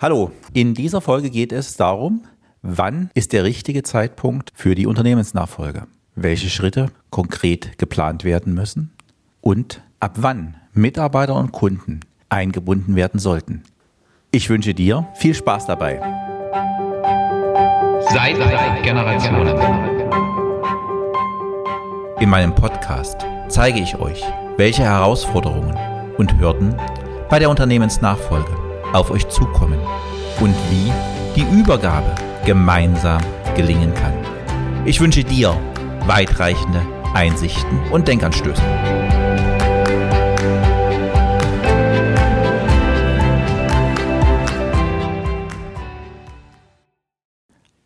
Hallo, in dieser Folge geht es darum, wann ist der richtige Zeitpunkt für die Unternehmensnachfolge? Welche Schritte konkret geplant werden müssen? Und ab wann Mitarbeiter und Kunden eingebunden werden sollten? Ich wünsche dir viel Spaß dabei. Seit Generationen. In meinem Podcast zeige ich euch, welche Herausforderungen und Hürden bei der Unternehmensnachfolge auf euch zukommen und wie die Übergabe gemeinsam gelingen kann. Ich wünsche dir weitreichende Einsichten und Denkanstöße.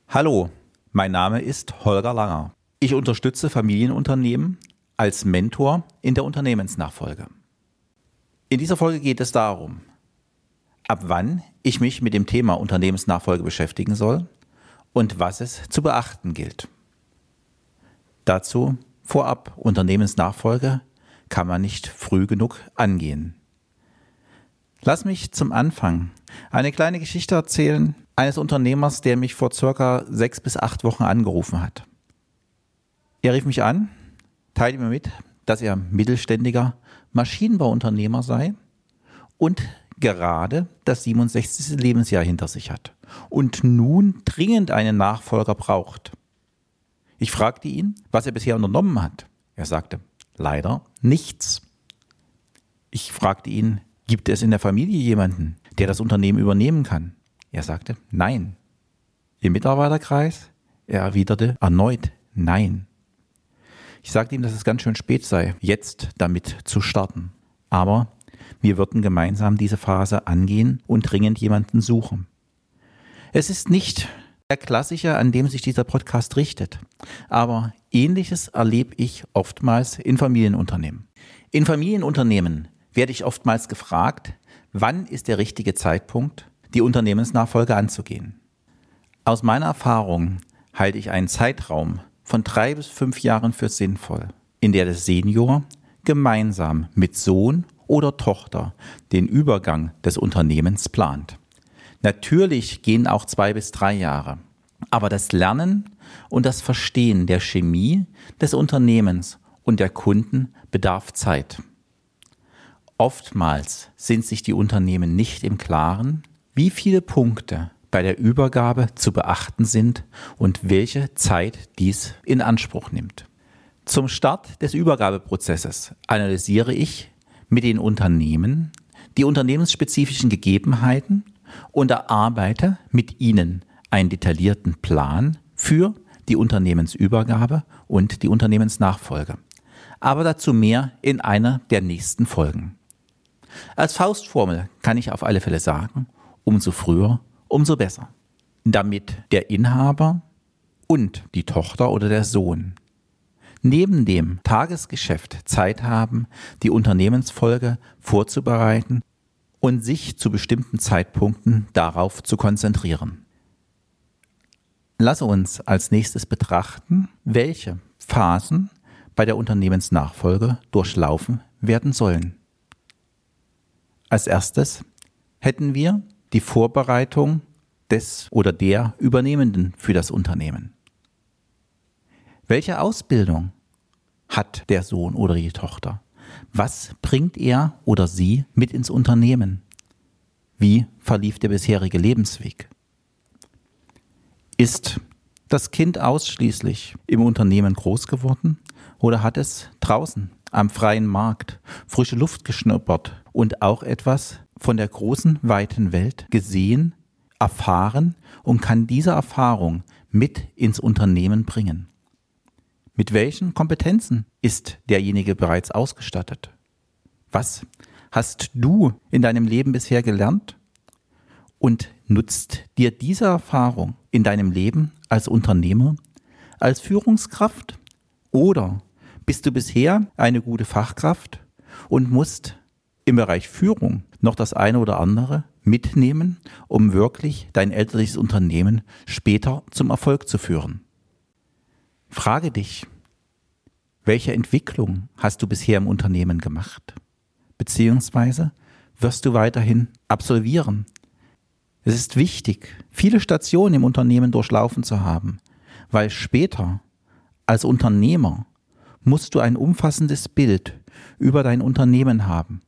Hallo, mein Name ist Holger Langer. Ich unterstütze Familienunternehmen als Mentor in der Unternehmensnachfolge. In dieser Folge geht es darum, ab wann ich mich mit dem Thema Unternehmensnachfolge beschäftigen soll und was es zu beachten gilt. Dazu vorab Unternehmensnachfolge kann man nicht früh genug angehen. Lass mich zum Anfang eine kleine Geschichte erzählen eines Unternehmers, der mich vor circa sechs bis acht Wochen angerufen hat. Er rief mich an, teilte mir mit, dass er mittelständiger Maschinenbauunternehmer sei und gerade das 67. Lebensjahr hinter sich hat und nun dringend einen Nachfolger braucht. Ich fragte ihn, was er bisher unternommen hat. Er sagte, leider nichts. Ich fragte ihn, gibt es in der Familie jemanden, der das Unternehmen übernehmen kann? Er sagte, nein. Im Mitarbeiterkreis? Er erwiderte erneut, nein. Ich sagte ihm, dass es ganz schön spät sei, jetzt damit zu starten. Aber wir würden gemeinsam diese Phase angehen und dringend jemanden suchen. Es ist nicht der Klassiker, an dem sich dieser Podcast richtet, aber ähnliches erlebe ich oftmals in Familienunternehmen. In Familienunternehmen werde ich oftmals gefragt, wann ist der richtige Zeitpunkt, die Unternehmensnachfolge anzugehen. Aus meiner Erfahrung halte ich einen Zeitraum von drei bis fünf Jahren für sinnvoll, in der der Senior gemeinsam mit Sohn oder Tochter den Übergang des Unternehmens plant. Natürlich gehen auch zwei bis drei Jahre. Aber das Lernen und das Verstehen der Chemie des Unternehmens und der Kunden bedarf Zeit. Oftmals sind sich die Unternehmen nicht im Klaren, wie viele Punkte bei der Übergabe zu beachten sind und welche Zeit dies in Anspruch nimmt. Zum Start des Übergabeprozesses analysiere ich mit den Unternehmen die unternehmensspezifischen Gegebenheiten und erarbeite mit ihnen einen detaillierten Plan für die Unternehmensübergabe und die Unternehmensnachfolge. Aber dazu mehr in einer der nächsten Folgen. Als Faustformel kann ich auf alle Fälle sagen, umso früher, umso besser. Damit der Inhaber und die Tochter oder der Sohn neben dem Tagesgeschäft Zeit haben, die Unternehmensfolge vorzubereiten und sich zu bestimmten Zeitpunkten darauf zu konzentrieren. Lasse uns als nächstes betrachten, welche Phasen bei der Unternehmensnachfolge durchlaufen werden sollen. Als erstes hätten wir die Vorbereitung des oder der Übernehmenden für das Unternehmen. Welche Ausbildung hat der Sohn oder die Tochter? Was bringt er oder sie mit ins Unternehmen? Wie verlief der bisherige Lebensweg? Ist das Kind ausschließlich im Unternehmen groß geworden oder hat es draußen am freien Markt frische Luft geschnuppert und auch etwas von der großen, weiten Welt gesehen, erfahren und kann diese Erfahrung mit ins Unternehmen bringen? Mit welchen Kompetenzen ist derjenige bereits ausgestattet? Was hast du in deinem Leben bisher gelernt? Und nutzt dir diese Erfahrung in deinem Leben als Unternehmer, als Führungskraft? Oder bist du bisher eine gute Fachkraft und musst im Bereich Führung noch das eine oder andere mitnehmen, um wirklich dein elterliches Unternehmen später zum Erfolg zu führen? Frage dich, welche Entwicklung hast du bisher im Unternehmen gemacht? Beziehungsweise wirst du weiterhin absolvieren? Es ist wichtig, viele Stationen im Unternehmen durchlaufen zu haben, weil später als Unternehmer musst du ein umfassendes Bild über dein Unternehmen haben,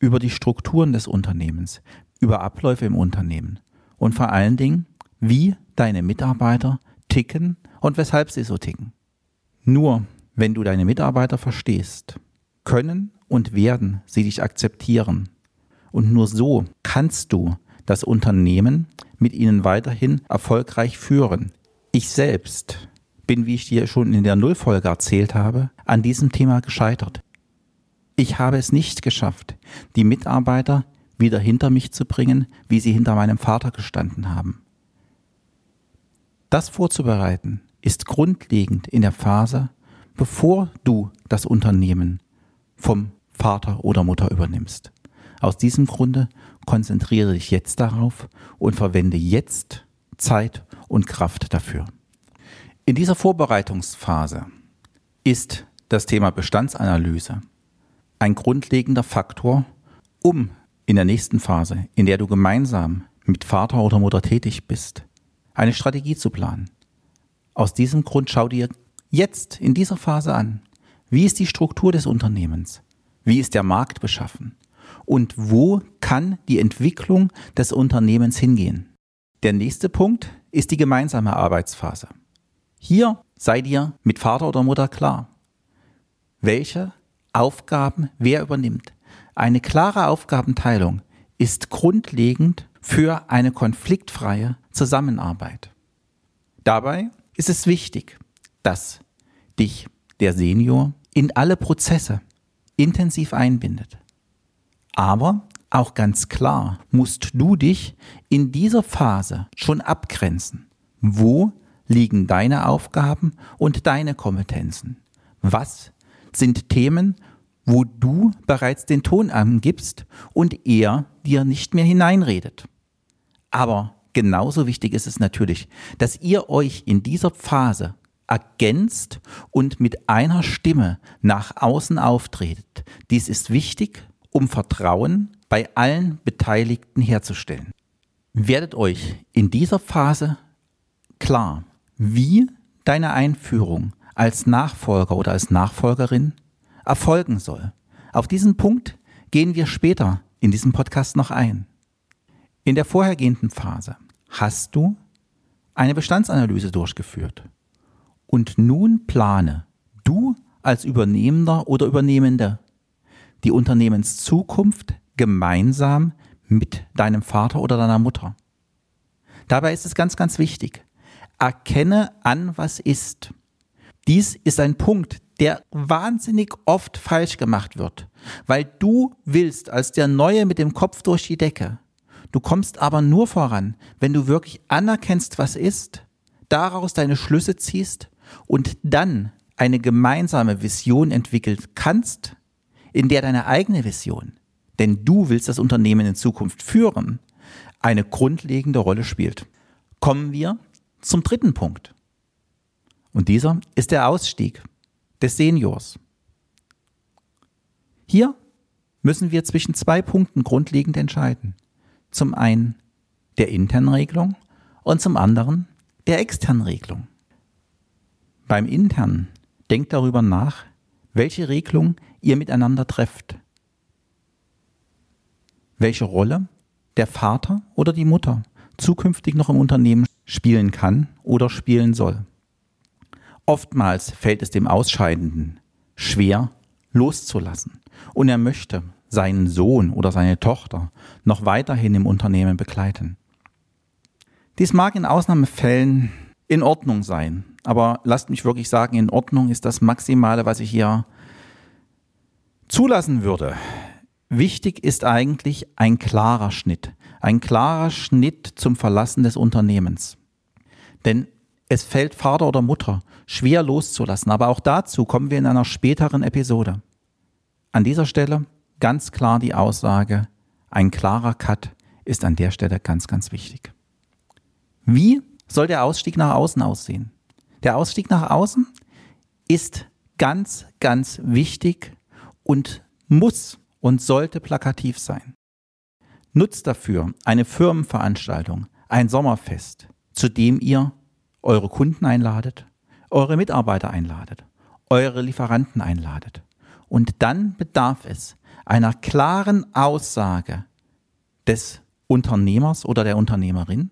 über die Strukturen des Unternehmens, über Abläufe im Unternehmen und vor allen Dingen, wie deine Mitarbeiter ticken und weshalb sie so ticken. Nur wenn du deine Mitarbeiter verstehst, können und werden sie dich akzeptieren. Und nur so kannst du das Unternehmen mit ihnen weiterhin erfolgreich führen. Ich selbst bin, wie ich dir schon in der Nullfolge erzählt habe, an diesem Thema gescheitert. Ich habe es nicht geschafft, die Mitarbeiter wieder hinter mich zu bringen, wie sie hinter meinem Vater gestanden haben. Das vorzubereiten ist grundlegend in der Phase, bevor du das Unternehmen vom Vater oder Mutter übernimmst. Aus diesem Grunde konzentriere dich jetzt darauf und verwende jetzt Zeit und Kraft dafür. In dieser Vorbereitungsphase ist das Thema Bestandsanalyse ein grundlegender Faktor, um in der nächsten Phase, in der du gemeinsam mit Vater oder Mutter tätig bist, eine Strategie zu planen. Aus diesem Grund schau dir jetzt in dieser Phase an, wie ist die Struktur des Unternehmens, wie ist der Markt beschaffen, und wo kann die Entwicklung des Unternehmens hingehen. Der nächste Punkt ist die gemeinsame Arbeitsphase. Hier sei dir mit Vater oder Mutter klar, welche Aufgaben wer übernimmt. Eine klare Aufgabenteilung ist grundlegend für eine konfliktfreie Zusammenarbeit. Dabei ist es wichtig, dass dich der Senior in alle Prozesse intensiv einbindet. Aber auch ganz klar musst du dich in dieser Phase schon abgrenzen. Wo liegen deine Aufgaben und deine Kompetenzen? Was sind Themen, wo du bereits den Ton angibst und er dir nicht mehr hineinredet? Aber genauso wichtig ist es natürlich, dass ihr euch in dieser Phase ergänzt und mit einer Stimme nach außen auftretet. Dies ist wichtig um Vertrauen bei allen Beteiligten herzustellen. Werdet euch in dieser Phase klar, wie deine Einführung als Nachfolger oder als Nachfolgerin erfolgen soll. Auf diesen Punkt gehen wir später in diesem Podcast noch ein. In der vorhergehenden Phase hast du eine Bestandsanalyse durchgeführt. Und nun plane du als Übernehmender oder Übernehmende die Unternehmenszukunft gemeinsam mit deinem Vater oder deiner Mutter. Dabei ist es ganz, ganz wichtig. Erkenne an, was ist. Dies ist ein Punkt, der wahnsinnig oft falsch gemacht wird, weil du willst als der Neue mit dem Kopf durch die Decke. Du kommst aber nur voran, wenn du wirklich anerkennst, was ist, daraus deine Schlüsse ziehst und dann eine gemeinsame Vision entwickelt kannst, in der deine eigene Vision, denn du willst das Unternehmen in Zukunft führen, eine grundlegende Rolle spielt. Kommen wir zum dritten Punkt. Und dieser ist der Ausstieg des Seniors. Hier müssen wir zwischen zwei Punkten grundlegend entscheiden. Zum einen der internen Regelung und zum anderen der externen Regelung. Beim internen denkt darüber nach, welche Regelung ihr miteinander trefft. Welche Rolle der Vater oder die Mutter zukünftig noch im Unternehmen spielen kann oder spielen soll. Oftmals fällt es dem Ausscheidenden schwer loszulassen und er möchte seinen Sohn oder seine Tochter noch weiterhin im Unternehmen begleiten. Dies mag in Ausnahmefällen in Ordnung sein, aber lasst mich wirklich sagen, in Ordnung ist das Maximale, was ich hier zulassen würde. Wichtig ist eigentlich ein klarer Schnitt, ein klarer Schnitt zum Verlassen des Unternehmens. Denn es fällt Vater oder Mutter schwer loszulassen, aber auch dazu kommen wir in einer späteren Episode. An dieser Stelle ganz klar die Aussage, ein klarer Cut ist an der Stelle ganz, ganz wichtig. Wie soll der Ausstieg nach außen aussehen? Der Ausstieg nach außen ist ganz, ganz wichtig und muss und sollte plakativ sein. Nutzt dafür eine Firmenveranstaltung, ein Sommerfest, zu dem ihr eure Kunden einladet, eure Mitarbeiter einladet, eure Lieferanten einladet. Und dann bedarf es einer klaren Aussage des Unternehmers oder der Unternehmerin,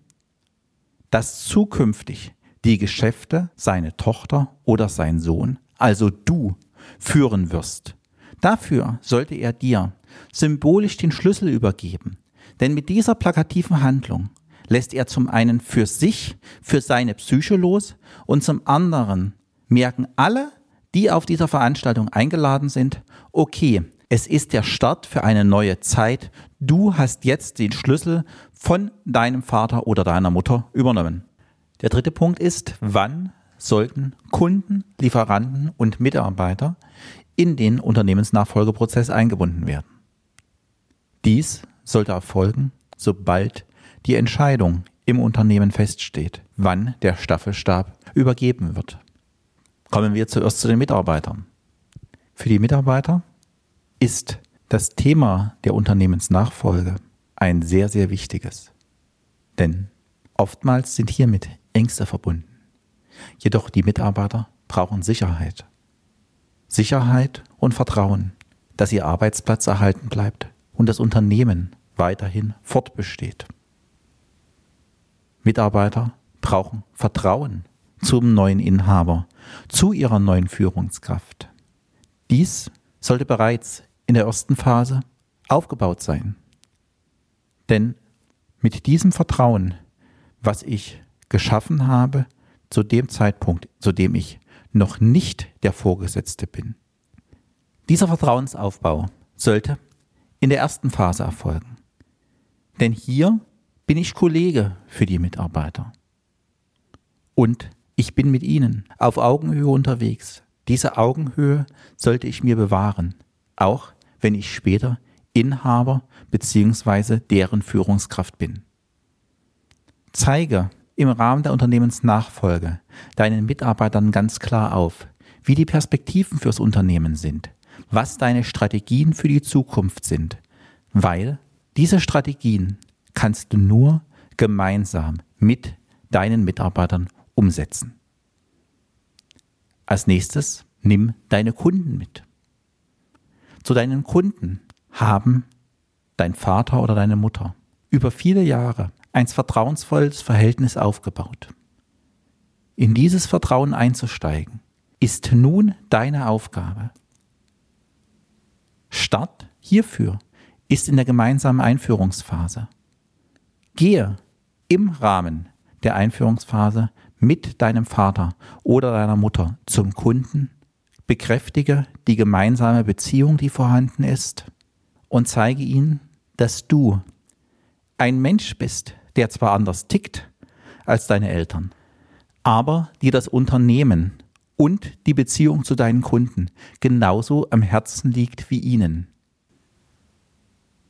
dass zukünftig die Geschäfte seine Tochter oder sein Sohn, also du, führen wirst. Dafür sollte er dir symbolisch den Schlüssel übergeben, denn mit dieser plakativen Handlung lässt er zum einen für sich, für seine Psyche los und zum anderen merken alle, die auf dieser Veranstaltung eingeladen sind, okay, es ist der Start für eine neue Zeit. Du hast jetzt den Schlüssel von deinem Vater oder deiner Mutter übernommen. Der dritte Punkt ist, wann sollten Kunden, Lieferanten und Mitarbeiter in den Unternehmensnachfolgeprozess eingebunden werden. Dies sollte erfolgen, sobald die Entscheidung im Unternehmen feststeht, wann der Staffelstab übergeben wird. Kommen wir zuerst zu den Mitarbeitern. Für die Mitarbeiter ist das Thema der Unternehmensnachfolge ein sehr, sehr wichtiges. Denn oftmals sind hiermit Ängste verbunden. Jedoch die Mitarbeiter brauchen Sicherheit. Sicherheit und Vertrauen, dass ihr Arbeitsplatz erhalten bleibt und das Unternehmen weiterhin fortbesteht. Mitarbeiter brauchen Vertrauen zum neuen Inhaber, zu ihrer neuen Führungskraft. Dies sollte bereits in der ersten Phase aufgebaut sein. Denn mit diesem Vertrauen, was ich geschaffen habe, zu dem Zeitpunkt, zu dem ich noch nicht der Vorgesetzte bin. Dieser Vertrauensaufbau sollte in der ersten Phase erfolgen. Denn hier bin ich Kollege für die Mitarbeiter. Und ich bin mit ihnen auf Augenhöhe unterwegs. Diese Augenhöhe sollte ich mir bewahren, auch wenn ich später Inhaber bzw. deren Führungskraft bin. Zeige im Rahmen der Unternehmensnachfolge deinen Mitarbeitern ganz klar auf, wie die Perspektiven fürs Unternehmen sind, was deine Strategien für die Zukunft sind, weil diese Strategien kannst du nur gemeinsam mit deinen Mitarbeitern umsetzen. Als nächstes nimm deine Kunden mit. Zu deinen Kunden haben dein Vater oder deine Mutter über viele Jahre ein vertrauensvolles Verhältnis aufgebaut. In dieses Vertrauen einzusteigen, ist nun deine Aufgabe. Start hierfür ist in der gemeinsamen Einführungsphase. Gehe im Rahmen der Einführungsphase mit deinem Vater oder deiner Mutter zum Kunden, bekräftige die gemeinsame Beziehung, die vorhanden ist, und zeige ihnen, dass du ein Mensch bist, der zwar anders tickt als deine Eltern, aber dir das Unternehmen und die Beziehung zu deinen Kunden genauso am Herzen liegt wie ihnen.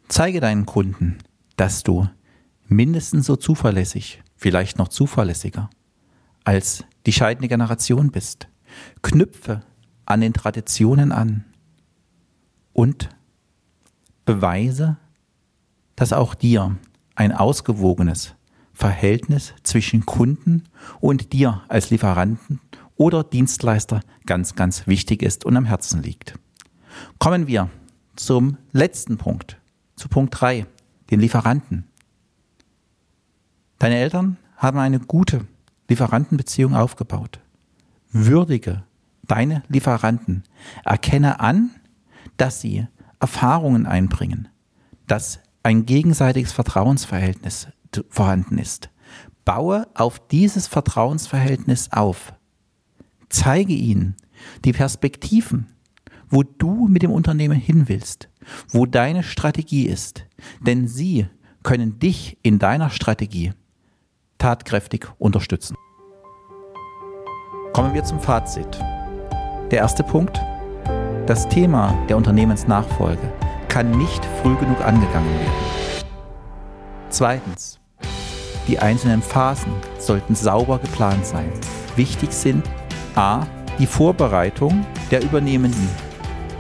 Zeige deinen Kunden, dass du mindestens so zuverlässig, vielleicht noch zuverlässiger, als die scheidende Generation bist. Knüpfe an den Traditionen an und beweise, dass auch dir ein ausgewogenes Verhältnis zwischen Kunden und dir als Lieferanten oder Dienstleister ganz, ganz wichtig ist und am Herzen liegt. Kommen wir zum letzten Punkt, zu Punkt 3, den Lieferanten. Deine Eltern haben eine gute Lieferantenbeziehung aufgebaut. Würdige deine Lieferanten. Erkenne an, dass sie Erfahrungen einbringen, dass ein gegenseitiges Vertrauensverhältnis vorhanden ist. Baue auf dieses Vertrauensverhältnis auf. Zeige ihnen die Perspektiven, wo du mit dem Unternehmen hin willst, wo deine Strategie ist. Denn sie können dich in deiner Strategie tatkräftig unterstützen. Kommen wir zum Fazit. Der erste Punkt. Das Thema der Unternehmensnachfolge kann nicht früh genug angegangen werden. Zweitens, die einzelnen Phasen sollten sauber geplant sein. Wichtig sind a. die Vorbereitung der Übernehmenden,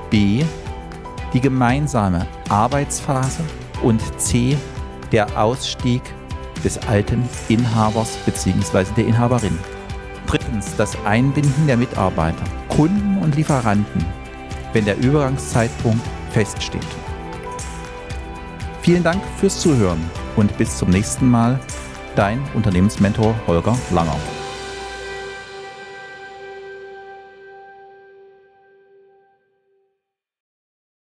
b. die gemeinsame Arbeitsphase und c. der Ausstieg des alten Inhabers bzw. der Inhaberin. Drittens das Einbinden der Mitarbeiter, Kunden und Lieferanten, wenn der Übergangszeitpunkt feststeht. Vielen Dank fürs Zuhören und bis zum nächsten Mal. Dein Unternehmensmentor Holger Langer.